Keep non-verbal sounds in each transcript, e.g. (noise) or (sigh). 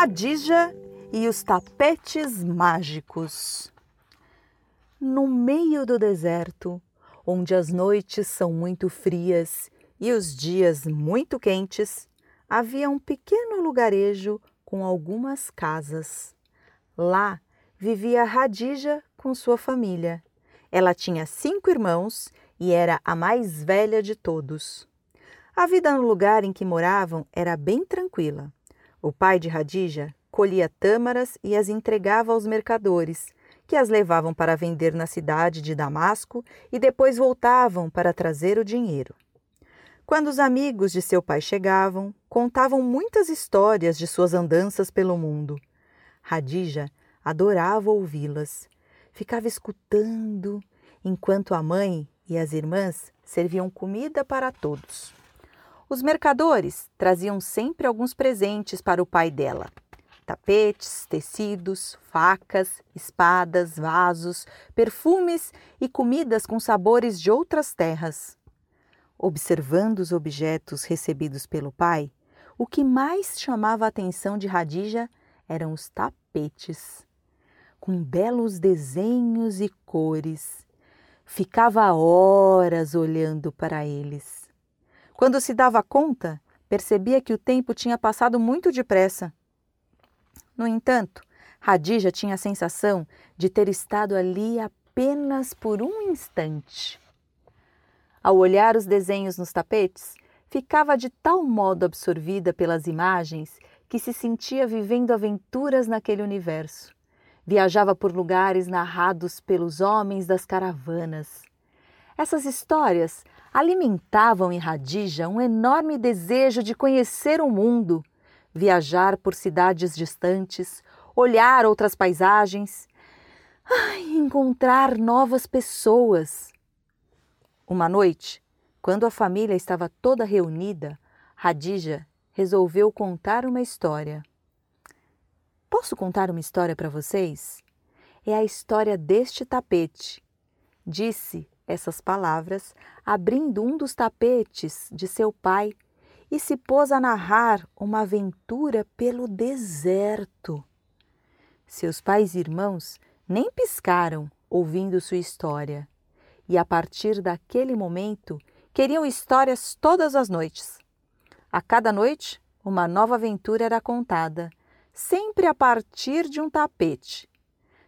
Radija e os tapetes mágicos. No meio do deserto, onde as noites são muito frias e os dias muito quentes, havia um pequeno lugarejo com algumas casas. Lá vivia Radija com sua família. Ela tinha cinco irmãos e era a mais velha de todos. A vida no lugar em que moravam era bem tranquila. O pai de Radija colhia tâmaras e as entregava aos mercadores, que as levavam para vender na cidade de Damasco e depois voltavam para trazer o dinheiro. Quando os amigos de seu pai chegavam, contavam muitas histórias de suas andanças pelo mundo. Radija adorava ouvi-las. Ficava escutando enquanto a mãe e as irmãs serviam comida para todos. Os mercadores traziam sempre alguns presentes para o pai dela: tapetes, tecidos, facas, espadas, vasos, perfumes e comidas com sabores de outras terras. Observando os objetos recebidos pelo pai, o que mais chamava a atenção de Radija eram os tapetes, com belos desenhos e cores. Ficava horas olhando para eles. Quando se dava conta, percebia que o tempo tinha passado muito depressa. No entanto, Radija tinha a sensação de ter estado ali apenas por um instante. Ao olhar os desenhos nos tapetes, ficava de tal modo absorvida pelas imagens que se sentia vivendo aventuras naquele universo. Viajava por lugares narrados pelos homens das caravanas. Essas histórias alimentavam em Radija um enorme desejo de conhecer o mundo, viajar por cidades distantes, olhar outras paisagens, ai, encontrar novas pessoas. Uma noite, quando a família estava toda reunida, Radija resolveu contar uma história. Posso contar uma história para vocês? É a história deste tapete, disse essas palavras, abrindo um dos tapetes de seu pai e se pôs a narrar uma aventura pelo deserto. Seus pais e irmãos nem piscaram ouvindo sua história, e a partir daquele momento queriam histórias todas as noites. A cada noite, uma nova aventura era contada, sempre a partir de um tapete.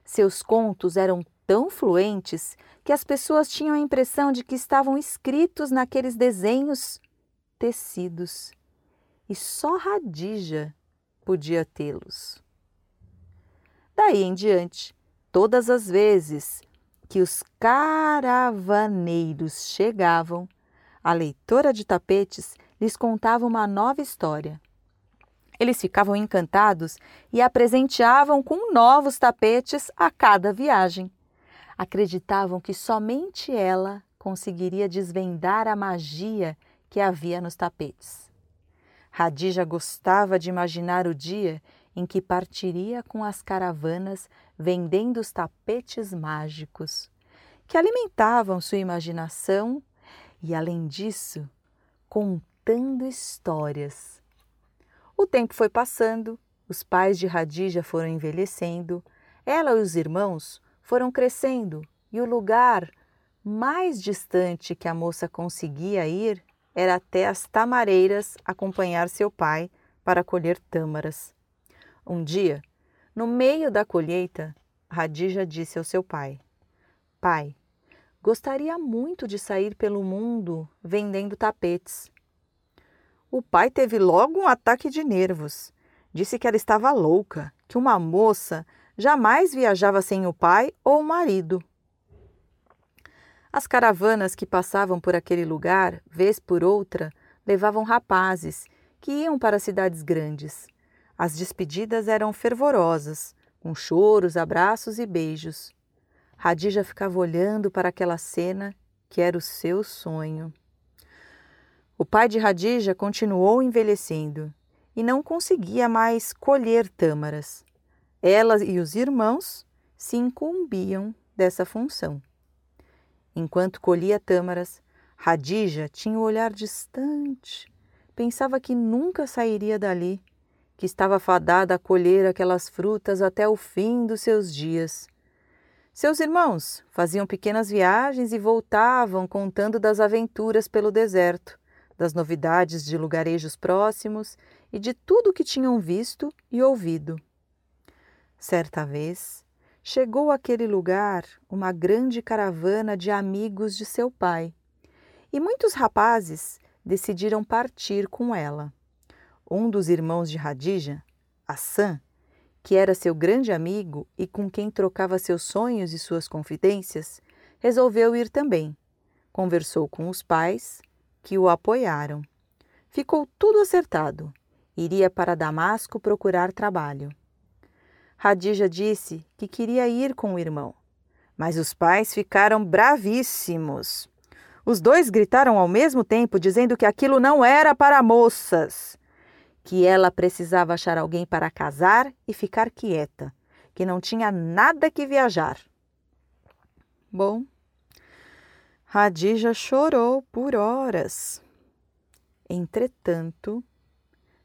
Seus contos eram tão fluentes que as pessoas tinham a impressão de que estavam escritos naqueles desenhos tecidos e só Radija podia tê-los. Daí em diante, todas as vezes que os caravaneiros chegavam, a leitora de tapetes lhes contava uma nova história. Eles ficavam encantados e a presenteavam com novos tapetes a cada viagem acreditavam que somente ela conseguiria desvendar a magia que havia nos tapetes. Radija gostava de imaginar o dia em que partiria com as caravanas vendendo os tapetes mágicos, que alimentavam sua imaginação e, além disso, contando histórias. O tempo foi passando, os pais de Radija foram envelhecendo, ela e os irmãos foram crescendo e o lugar mais distante que a moça conseguia ir era até as tamareiras acompanhar seu pai para colher tâmaras. Um dia, no meio da colheita, Radija disse ao seu pai: Pai, gostaria muito de sair pelo mundo vendendo tapetes. O pai teve logo um ataque de nervos. Disse que ela estava louca, que uma moça jamais viajava sem o pai ou o marido. As caravanas que passavam por aquele lugar, vez por outra, levavam rapazes que iam para cidades grandes. As despedidas eram fervorosas, com choros, abraços e beijos. Radija ficava olhando para aquela cena que era o seu sonho. O pai de Radija continuou envelhecendo e não conseguia mais colher tâmaras. Ela e os irmãos se incumbiam dessa função. Enquanto colhia tâmaras, Radija tinha o um olhar distante. Pensava que nunca sairia dali, que estava fadada a colher aquelas frutas até o fim dos seus dias. Seus irmãos faziam pequenas viagens e voltavam contando das aventuras pelo deserto, das novidades de lugarejos próximos e de tudo o que tinham visto e ouvido. Certa vez, chegou àquele lugar uma grande caravana de amigos de seu pai, e muitos rapazes decidiram partir com ela. Um dos irmãos de Radija, Hassan, que era seu grande amigo e com quem trocava seus sonhos e suas confidências, resolveu ir também. Conversou com os pais, que o apoiaram. Ficou tudo acertado. Iria para Damasco procurar trabalho. Radija disse que queria ir com o irmão, mas os pais ficaram bravíssimos. Os dois gritaram ao mesmo tempo, dizendo que aquilo não era para moças que ela precisava achar alguém para casar e ficar quieta, que não tinha nada que viajar. Bom, Radija chorou por horas. Entretanto,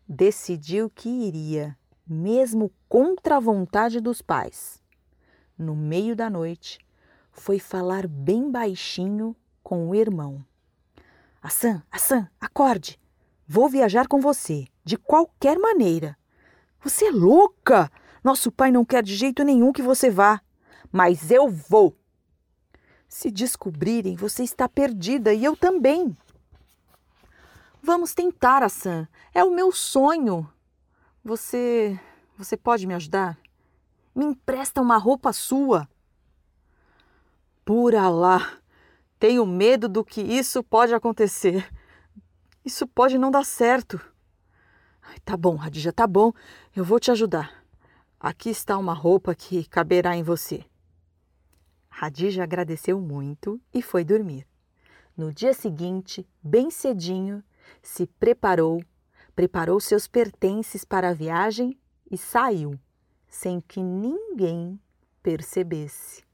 decidiu que iria, mesmo contra a vontade dos pais. No meio da noite, foi falar bem baixinho com o irmão. Assan, Assan, acorde! Vou viajar com você, de qualquer maneira. Você é louca! Nosso pai não quer de jeito nenhum que você vá. Mas eu vou. Se descobrirem, você está perdida e eu também. Vamos tentar, Assan. É o meu sonho. Você. Você pode me ajudar? Me empresta uma roupa sua. Por lá. Tenho medo do que isso pode acontecer. Isso pode não dar certo. Ai, tá bom, Radija, tá bom. Eu vou te ajudar. Aqui está uma roupa que caberá em você. Radija agradeceu muito e foi dormir. No dia seguinte, bem cedinho, se preparou, preparou seus pertences para a viagem e saiu, sem que ninguém percebesse.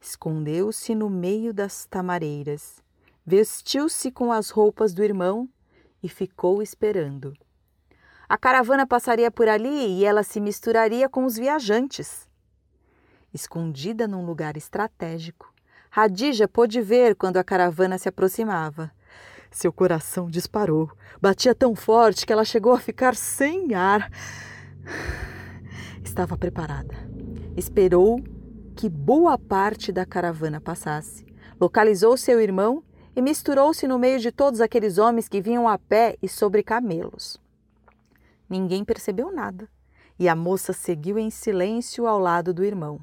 Escondeu-se no meio das tamareiras vestiu-se com as roupas do irmão e ficou esperando. A caravana passaria por ali e ela se misturaria com os viajantes. Escondida num lugar estratégico, Radija pôde ver quando a caravana se aproximava. Seu coração disparou. Batia tão forte que ela chegou a ficar sem ar. Estava preparada. Esperou que boa parte da caravana passasse. Localizou seu irmão e misturou-se no meio de todos aqueles homens que vinham a pé e sobre camelos. Ninguém percebeu nada e a moça seguiu em silêncio ao lado do irmão.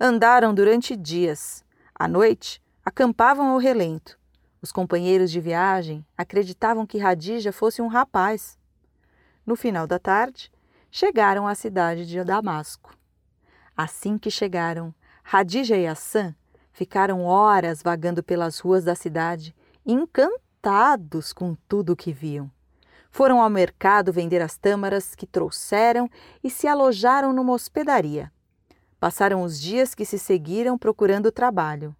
Andaram durante dias. À noite, acampavam ao relento. Os companheiros de viagem acreditavam que Radija fosse um rapaz. No final da tarde, chegaram à cidade de Damasco. Assim que chegaram, Radija e Hassan Ficaram horas vagando pelas ruas da cidade, encantados com tudo o que viam. Foram ao mercado vender as tâmaras que trouxeram e se alojaram numa hospedaria. Passaram os dias que se seguiram procurando trabalho.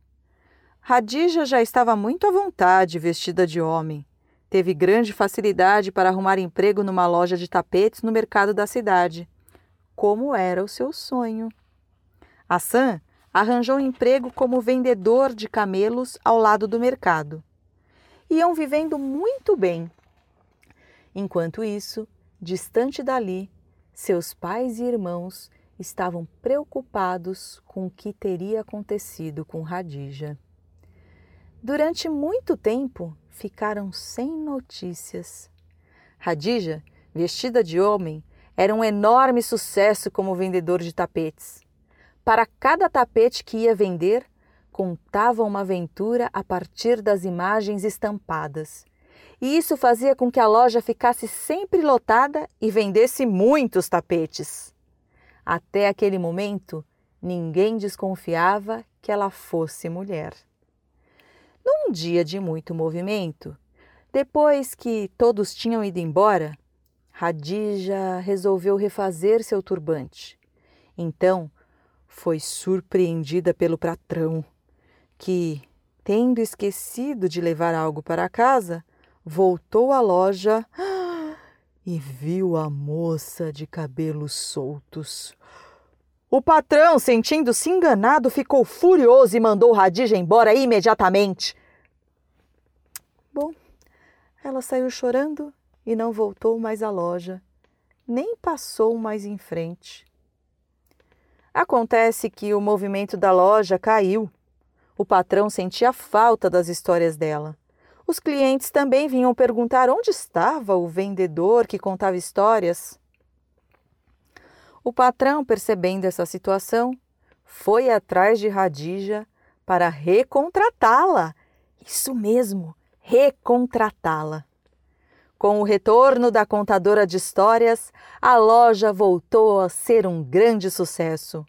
Radija já estava muito à vontade, vestida de homem. Teve grande facilidade para arrumar emprego numa loja de tapetes no mercado da cidade. Como era o seu sonho. Hassan arranjou emprego como vendedor de camelos ao lado do mercado. Iam vivendo muito bem. Enquanto isso, distante dali, seus pais e irmãos estavam preocupados com o que teria acontecido com Radija. Durante muito tempo ficaram sem notícias. Radija, vestida de homem, era um enorme sucesso como vendedor de tapetes. Para cada tapete que ia vender, contava uma aventura a partir das imagens estampadas. e isso fazia com que a loja ficasse sempre lotada e vendesse muitos tapetes. Até aquele momento, ninguém desconfiava que ela fosse mulher. Num dia de muito movimento, depois que todos tinham ido embora, Radija resolveu refazer seu turbante. Então, foi surpreendida pelo patrão, que, tendo esquecido de levar algo para casa, voltou à loja (gasps) e viu a moça de cabelos soltos. O patrão, sentindo-se enganado, ficou furioso e mandou Radija embora imediatamente. Bom, ela saiu chorando e não voltou mais à loja, nem passou mais em frente. Acontece que o movimento da loja caiu. O patrão sentia falta das histórias dela. Os clientes também vinham perguntar onde estava o vendedor que contava histórias. O patrão, percebendo essa situação, foi atrás de Radija para recontratá-la. Isso mesmo, recontratá-la. Com o retorno da contadora de histórias, a loja voltou a ser um grande sucesso.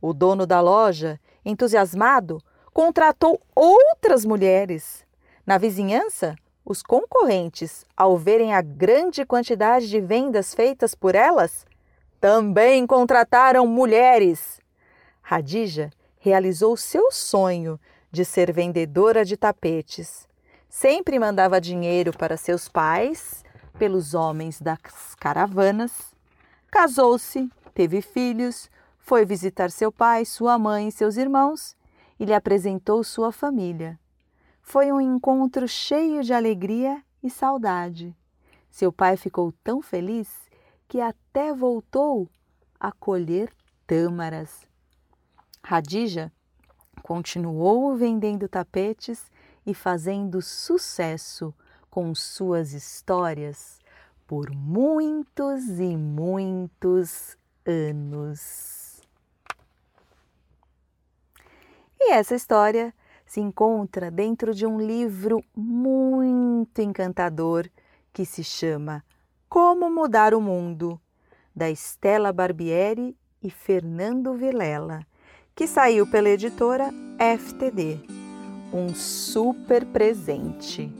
O dono da loja, entusiasmado, contratou outras mulheres. Na vizinhança, os concorrentes, ao verem a grande quantidade de vendas feitas por elas, também contrataram mulheres. Radija realizou seu sonho de ser vendedora de tapetes. Sempre mandava dinheiro para seus pais, pelos homens das caravanas. Casou-se, teve filhos, foi visitar seu pai, sua mãe e seus irmãos e lhe apresentou sua família. Foi um encontro cheio de alegria e saudade. Seu pai ficou tão feliz que até voltou a colher tâmaras. Radija continuou vendendo tapetes e fazendo sucesso com suas histórias por muitos e muitos anos. E essa história se encontra dentro de um livro muito encantador que se chama Como Mudar o Mundo, da Estela Barbieri e Fernando Vilela, que saiu pela editora FTD. Um super presente.